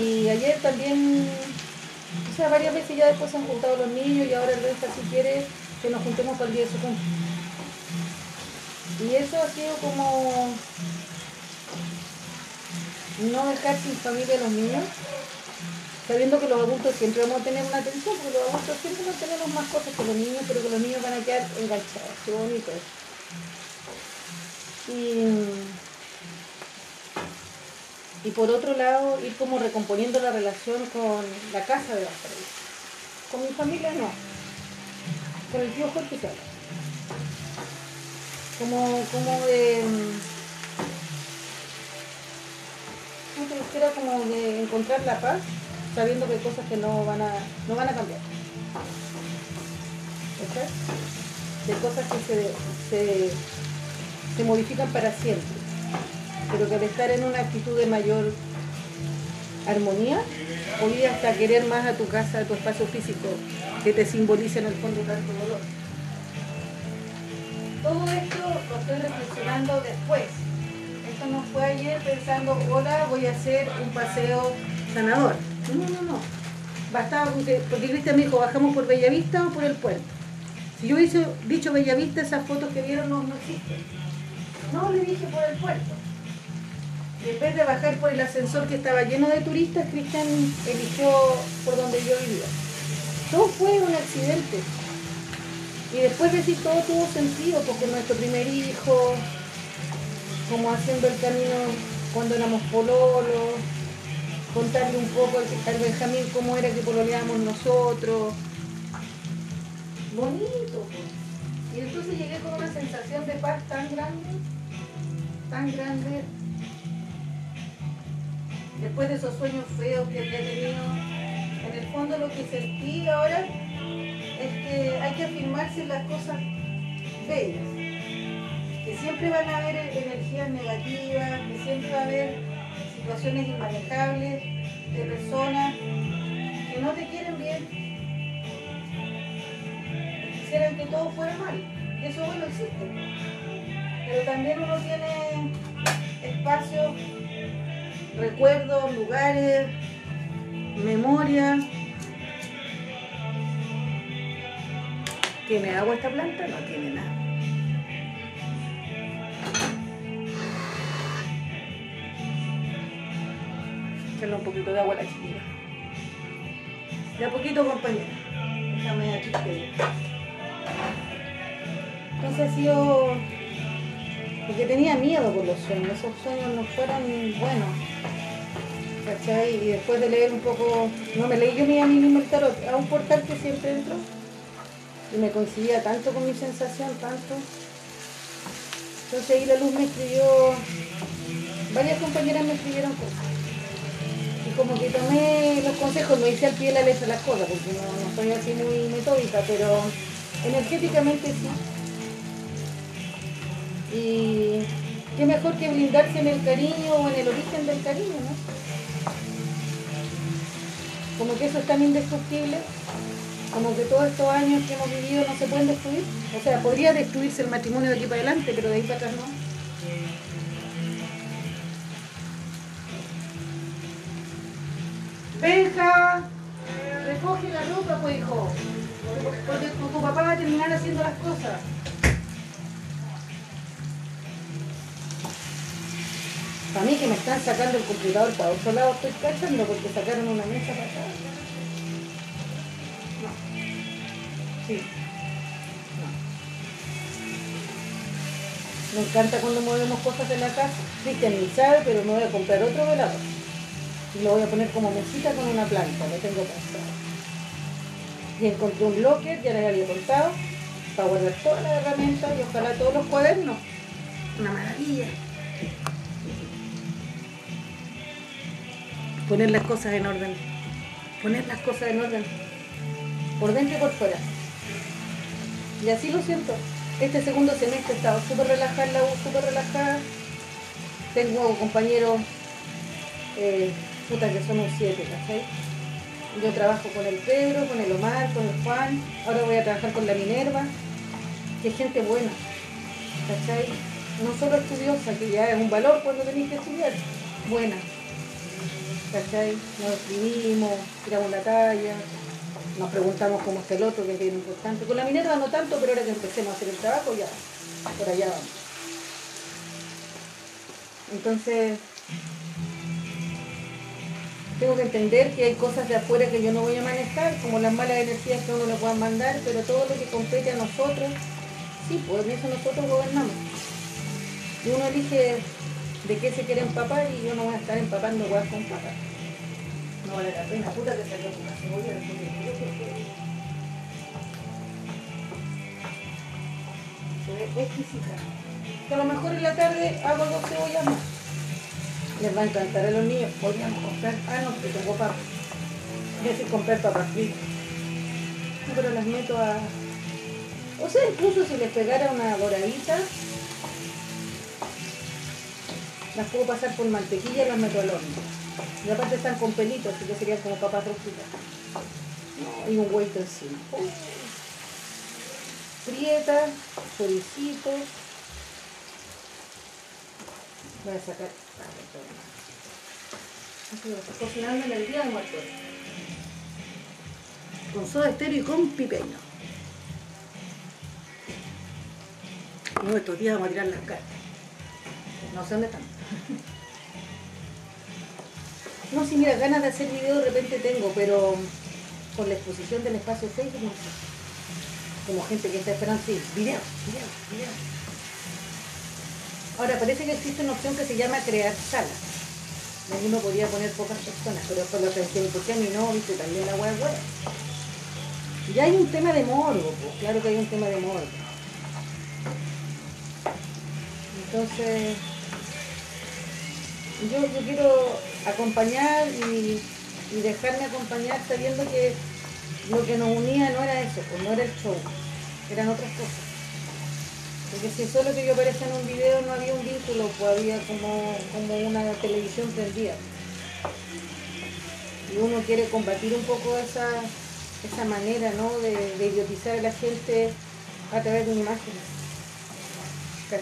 Y ayer también, o sea, varias veces ya después se han juntado los niños y ahora el Renza si quiere que nos juntemos para el día de su cumpleaños. Y eso ha sido como no dejar sin familia a los niños, sabiendo que los adultos siempre vamos a tener una atención, porque los adultos siempre no tenemos más cosas que los niños, pero que los niños van a quedar enganchados. Qué bonito. Y, y por otro lado, ir como recomponiendo la relación con la casa de Valparaíso. Con mi familia no. Con el tío Jorge habla. Como, como de. mm, era como de encontrar la paz, sabiendo que hay cosas que no van a, no van a cambiar. ¿Cachai? De cosas que se, se, se modifican para siempre. Pero que al estar en una actitud de mayor armonía, podía hasta querer más a tu casa, a tu espacio físico, que te simboliza en el fondo tanto dolor. Todo esto lo estoy reflexionando después. Esto no fue ayer pensando, hola, voy a hacer un paseo sanador. No, no, no. Bastaba porque, porque Cristian me dijo, bajamos por Bellavista o por el puerto. Si yo hubiese dicho Bellavista, esas fotos que vieron no, existen. No, le dije por el puerto. Y en vez de bajar por el ascensor que estaba lleno de turistas, Cristian eligió por donde yo vivía. Todo fue un accidente. Y después decir todo tuvo sentido, porque nuestro primer hijo, como haciendo el camino cuando éramos pololos, contarle un poco al, al Benjamín cómo era que pololeábamos nosotros. Bonito, pues. Y entonces llegué con una sensación de paz tan grande, tan grande, después de esos sueños feos que había tenido, en el fondo lo que sentí ahora es que hay que afirmarse en las cosas bellas, que siempre van a haber energías negativas, que siempre va a haber situaciones inmanejables de personas que no te quieren bien, que quisieran que todo fuera mal, eso bueno existe, pero también uno tiene espacios recuerdos, lugares, memorias. ¿Tiene agua esta planta? No tiene nada. Echarle un poquito de agua a la chiquilla. De a poquito, compañera. Está media triste. Entonces ha sido porque tenía miedo por los sueños, esos sueños no fueron buenos. ¿Cachai? Y después de leer un poco, no me leí yo ni a mí mismo el tarot, a un portal que siempre entro y me coincidía tanto con mi sensación, tanto. Entonces ahí la luz me escribió, varias compañeras me escribieron cosas. Y como que tomé los consejos, no hice al pie de la letra las cosas, porque no, no soy así muy metódica, pero energéticamente sí. Y qué mejor que blindarse en el cariño o en el origen del cariño, ¿no? Como que eso es tan indestructible, como que todos estos años que hemos vivido no se pueden destruir. O sea, podría destruirse el matrimonio de aquí para adelante, pero de ahí para atrás no. Benja, recoge la ropa, pues hijo. Porque tu, papá va a terminar haciendo las cosas. Para mí que me están sacando el computador para otro lado estoy cachando porque sacaron una mesa para acá. Me encanta cuando movemos cosas en la casa. Cristian ni sabe, pero me voy a comprar otro velador. Y lo voy a poner como mesita con una planta, lo tengo pensado. Y encontré un locker, ya les había contado, para guardar todas las herramientas y ojalá todos los cuadernos. Una maravilla. poner las cosas en orden, poner las cosas en orden, por dentro y por fuera. Y así lo siento. Este segundo semestre he estado súper relajada la U, súper relajada. Tengo compañeros, eh, puta que un siete, ¿cachai? Yo trabajo con el Pedro, con el Omar, con el Juan, ahora voy a trabajar con la Minerva, que es gente buena, ¿cachai? No solo estudiosa, que ya es un valor cuando tenéis que estudiar, buena, ¿cachai? Nos escribimos, tiramos la talla, nos preguntamos cómo está el otro, que es importante. Con la Minerva no tanto, pero ahora que empecemos a hacer el trabajo ya, por allá vamos. Entonces, tengo que entender que hay cosas de afuera que yo no voy a manejar, como las malas energías que uno le pueda mandar, pero todo lo que compete a nosotros, sí, en eso nosotros gobernamos. Y uno elige de qué se quiere empapar y yo no voy a estar empapando guas con papas. Vale la pena, puta que salió con la cebolla se ve exquisita. A lo mejor en la tarde hago dos cebollas más. Les va a encantar a los niños. Podríamos comprar, ah no, que tengo papas. Voy a comprar papas fritas. Pero las meto a. O sea, incluso si les pegara una doradita, las puedo pasar por mantequilla y las meto al horno. Y aparte están con pelitos, así que serían como papas rojitas. No, y un hueito encima. Uy. Frieta, choricitos. Voy a sacar. Cocinando en el día de muertos. Con soda estéreo y con pipeño. De estos días vamos a tirar las cartas. No sé dónde están. No, si mira, ganas de hacer video de repente tengo, pero con la exposición del espacio Facebook. Como gente que está esperando, sí, video, video, video. Ahora, parece que existe una opción que se llama crear salas. Uno podría poner pocas personas, pero después lo pensé, ¿por qué a no? Viste, también la es hueá. Y hay un tema de morbo, pues, claro que hay un tema de morbo. Entonces, yo, yo quiero acompañar y, y dejarme acompañar sabiendo que lo que nos unía no era eso, pues no era el show, eran otras cosas. Porque si solo que yo aparecía en un video no había un vínculo, pues había como, como una televisión prendida. Y uno quiere combatir un poco esa, esa manera ¿no? de, de idiotizar a la gente a través de una imagen.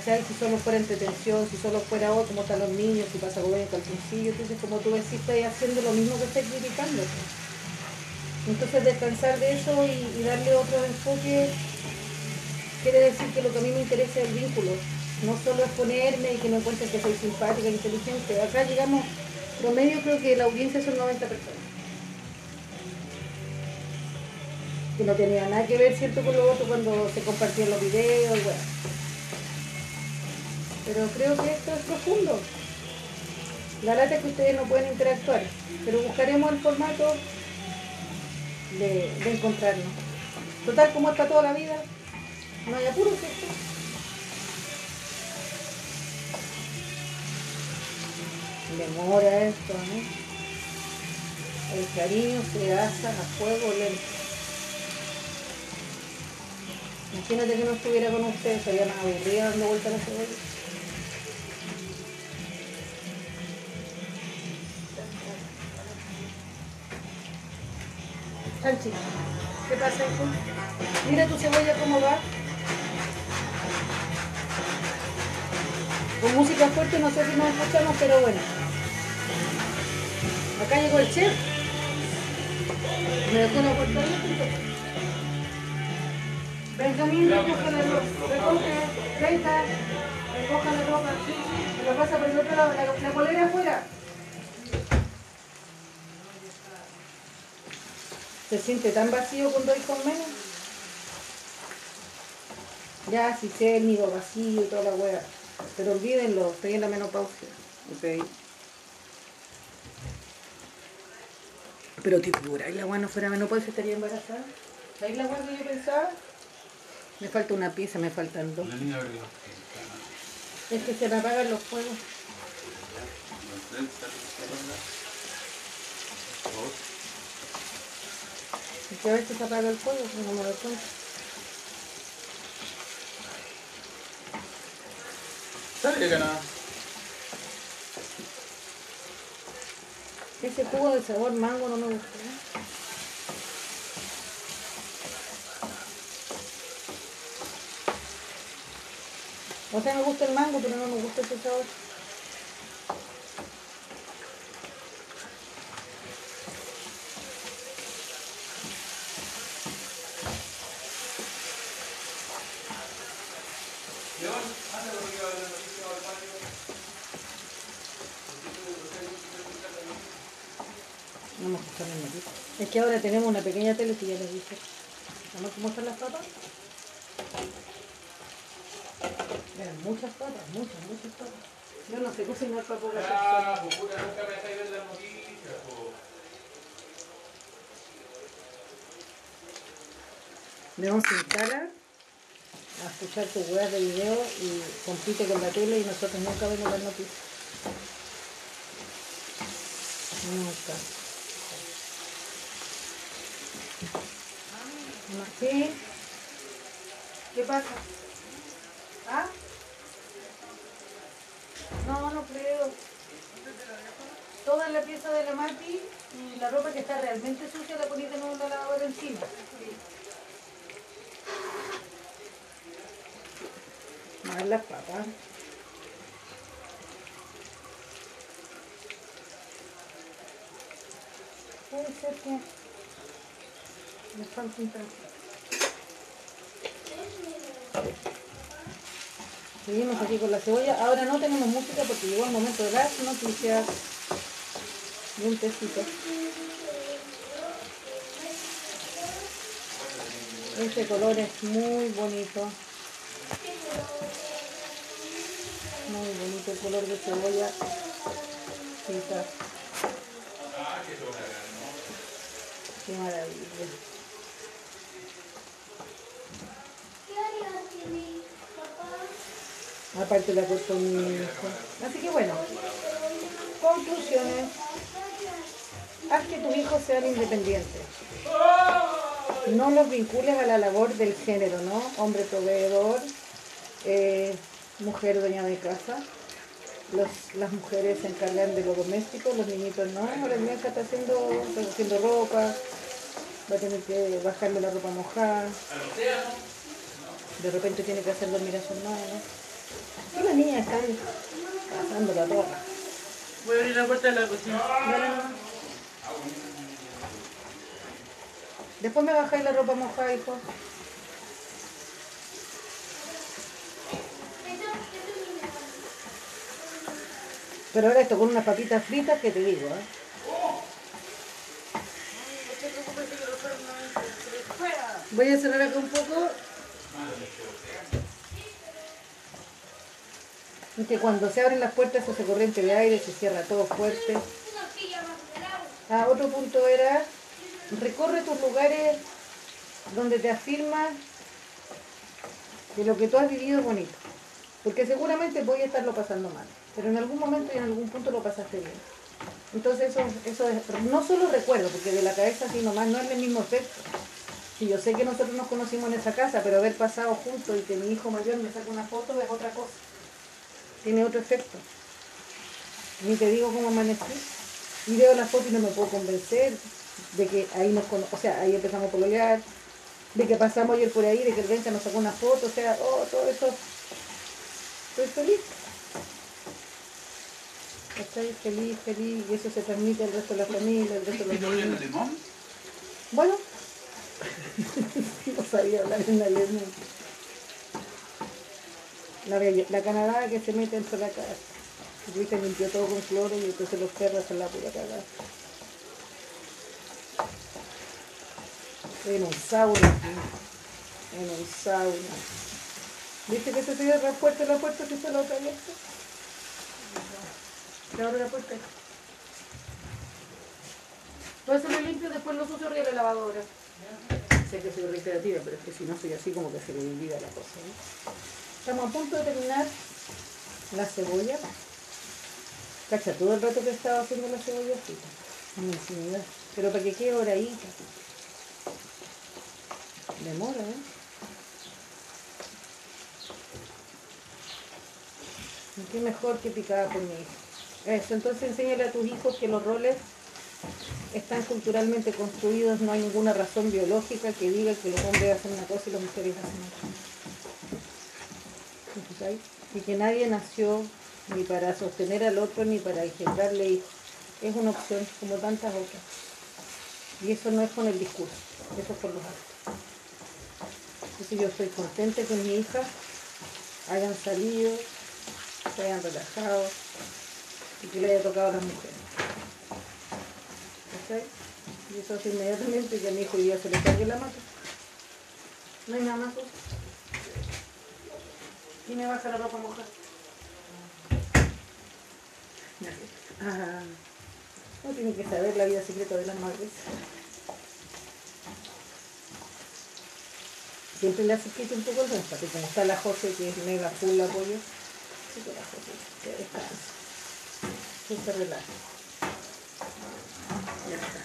Si solo fuera entretención, si solo fuera oh, como están los niños, si pasa en el calzoncillo, entonces como tú decís, estás haciendo lo mismo que estás criticando. pues. Entonces descansar de eso y, darle otro enfoque quiere decir que lo que a mí me interesa es el vínculo. No solo es ponerme y que me encuentres que soy simpática, inteligente. Acá llegamos, promedio creo que la audiencia son 90 personas. Que no tenía nada que ver, ¿cierto? Con lo otro cuando se compartían los videos, bueno. Pero creo que esto es profundo. La lata es que ustedes no pueden interactuar, pero buscaremos el formato de, de encontrarnos. Total, como está toda la vida, no hay apuro, ¿cierto? Demora esto, ¿no? El cariño se asa a fuego lento. Imagínate que no estuviera con ustedes, sería más aburrida dando vuelta a la cebolla. Sanchi, ¿qué pasa, hijo? Mira tu cebolla cómo va. Con música fuerte no sé si nos escuchamos, pero bueno. Acá llegó el chef. Me dejó una portada. Benjamín, recoge la ropa. Recoge, venga, recoja la ropa. Me la pasa por el otro lado, la, la polera afuera. ¿Se siente tan vacío cuando hay con menos? Ya, si sé el nido vacío y toda la wea. Pero olvídenlo, estoy en la menopausia. Ok. Pero te juro, ¿y la agua no fuera menopausia estaría embarazada? ¿Sabes la agua que yo pensaba? Me falta una pieza, me faltan dos. La. Es que se me apagan los fuegos. Que a veces se apaga el fuego, pero no me lo cuento. Sale que nada. Ese jugo de sabor mango no me gusta. ¿eh? O sea, me gusta el mango, pero no me gusta ese sabor. Me. Es que ahora tenemos una pequeña tele que ya les dije. ¿Vamos cómo están las papas? Eran muchas papas, muchas, muchas papas. Yo no sé cocinar personas. Ah, nunca me dejáis ver las noticias, po. León se instala a escuchar tus weas de video y compite con la tele y nosotros nunca vemos las noticias. Nunca. No, ¿Sí? ¿Qué pasa? ¿Ah? No, no creo. Toda la pieza de la Mati y la ropa que está realmente sucia la poniste en una lavadora encima. Más las papas. Puede ser que me falta un tanto. Seguimos aquí con la cebolla. Ahora no tenemos música porque llegó el momento de las noticias. Y un tecito. Este color es muy bonito. Muy bonito el color de cebolla. Qué maravilla. Aparte la cortó mi hijo. Así que bueno, conclusiones. Haz que tus hijos sean independientes. No los vincules a la labor del género, ¿no? Hombre proveedor, eh, mujer dueña de casa. Los- las mujeres se encargan de lo doméstico, los niñitos no. Ahora Miaja está haciendo, está haciendo ropa, va a tener que bajarle la ropa mojada. De repente tiene que hacer dormir a su hermano. Y las niñas están pasando la torre. Voy a abrir la puerta de la cocina. Después me bajáis la ropa mojada, hijo. Pero ahora esto con unas papitas fritas que te digo, ¿eh? Voy a cerrar acá un poco. Que cuando se abren las puertas hace corriente de aire, se cierra todo fuerte. Ah, otro punto era, recorre tus lugares donde te afirmas que lo que tú has vivido es bonito. Porque seguramente voy a estarlo pasando mal, pero en algún momento y en algún punto lo pasaste bien. Entonces eso, eso es, no solo recuerdo, porque de la cabeza así nomás no es el mismo efecto. Y yo sé que nosotros nos conocimos en esa casa, pero haber pasado juntos y que mi hijo mayor me saque una foto es otra cosa. Tiene otro efecto. Ni te digo cómo amanecí. Y veo la foto y no me puedo convencer de que ahí nos o sea, ahí empezamos a pololear, de que pasamos ayer por ahí, de que el Benja nos sacó una foto, o sea, oh, todo eso. Estoy feliz. Estoy feliz, feliz, y eso se transmite al resto de la familia, al resto de ¿Y los niños. Bueno, no sabía hablar en alemán. La, la canadá que se mete dentro de la casa. Viste, limpió todo con cloro y entonces los perros se la pura cagada. En un sauna, en un sauna. ¿Viste que se cierra fuerte la puerta si está la otra abierta? Se abre la puerta. Todo eso lo limpio, después lo sucio arriba de la lavadora. Sé que soy reiterativa, pero es que si no soy así como que se me olvida la cosa. ¿no? Estamos a punto de terminar la cebolla. Cacha, todo el rato que he estado haciendo la cebolla frita. Infinidad. Pero para que quede doradita. Demora, ¿eh? ¿Y ¿Qué mejor que picada por mi hijo? Eso, entonces enséñale a tus hijos que los roles están culturalmente construidos, no hay ninguna razón biológica que diga que los hombres hacen una cosa y las mujeres hacen otra. Y que nadie nació ni para sostener al otro ni para engendrarle hijos. Es una opción como tantas otras. Y eso no es con el discurso, eso es por los actos. Entonces yo estoy contenta que mis hijas hayan salido, se hayan relajado y que le haya tocado a las mujeres. ¿Cachai? Y eso hace inmediatamente que a mi hijo día se le caiga la mata. No hay nada más. ¿Quién me baja la ropa mojada? Ah, no tiene que saber la vida secreta de las madres. Siempre le hace quito un poco el resto, que como está la José que es mega full apoyo, sí que la José que descansa. Que se relaja. Ya está.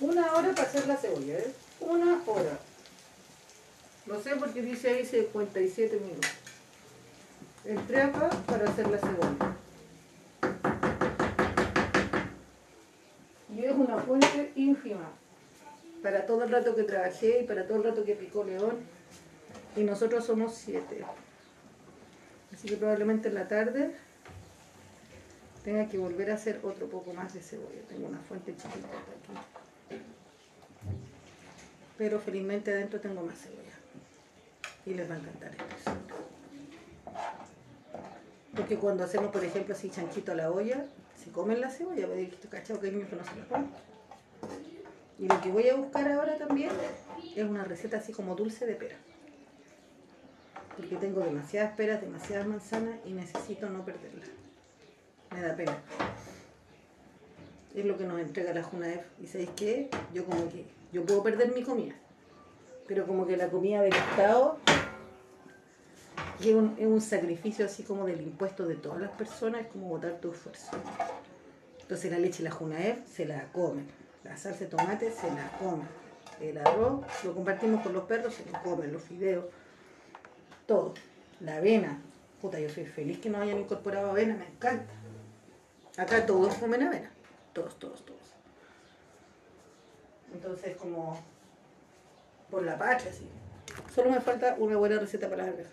Una hora para hacer la cebolla, ¿eh? Una hora. Lo sé porque dice ahí 57 minutos. Entré acá para hacer la cebolla. Y es una fuente ínfima para todo el rato que trabajé y para todo el rato que picó León. Y nosotros somos siete. Así que probablemente en la tarde tenga que volver a hacer otro poco más de cebolla. Tengo una fuente chiquita aquí. Pero felizmente adentro tengo más cebolla. Y les va a encantar esto. Porque cuando hacemos, por ejemplo, así chanchito a la olla, se comen la cebolla, pero he visto cachado que hay que no se. Y lo que voy a buscar ahora también es una receta así como dulce de pera. Porque tengo demasiadas peras, demasiadas manzanas y necesito no perderlas. Me da pena. Es lo que nos entrega la Junaef. Y sabéis qué? Yo como que, yo puedo perder mi comida. Pero como que la comida del Estado es un, es un sacrificio así como del impuesto de todas las personas, es como botar tu esfuerzo. Entonces la leche y la Junaef se la comen. La salsa de tomate se la comen. El arroz lo compartimos con los perros, se lo comen, los fideos, todo. La avena. Puta, yo soy feliz que nos hayan incorporado avena, me encanta. Acá todos comen avena. Todos, todos, todos. Entonces como por la patria, sí. Solo me falta una buena receta para las abejas.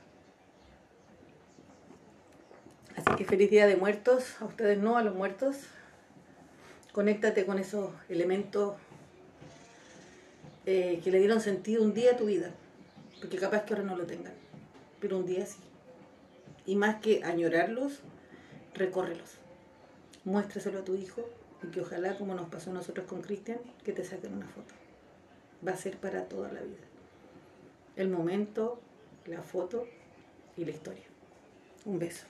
Así que feliz día de muertos, a ustedes no, a los muertos. Conéctate con esos elementos eh, que le dieron sentido un día a tu vida. Porque capaz que ahora no lo tengan, pero un día sí. Y más que añorarlos, recórrelos. Muéstreselo a tu hijo, Y que ojalá, como nos pasó a nosotros con Cristian, que te saquen una foto. Va a ser para toda la vida. El momento, la foto y la historia. Un beso.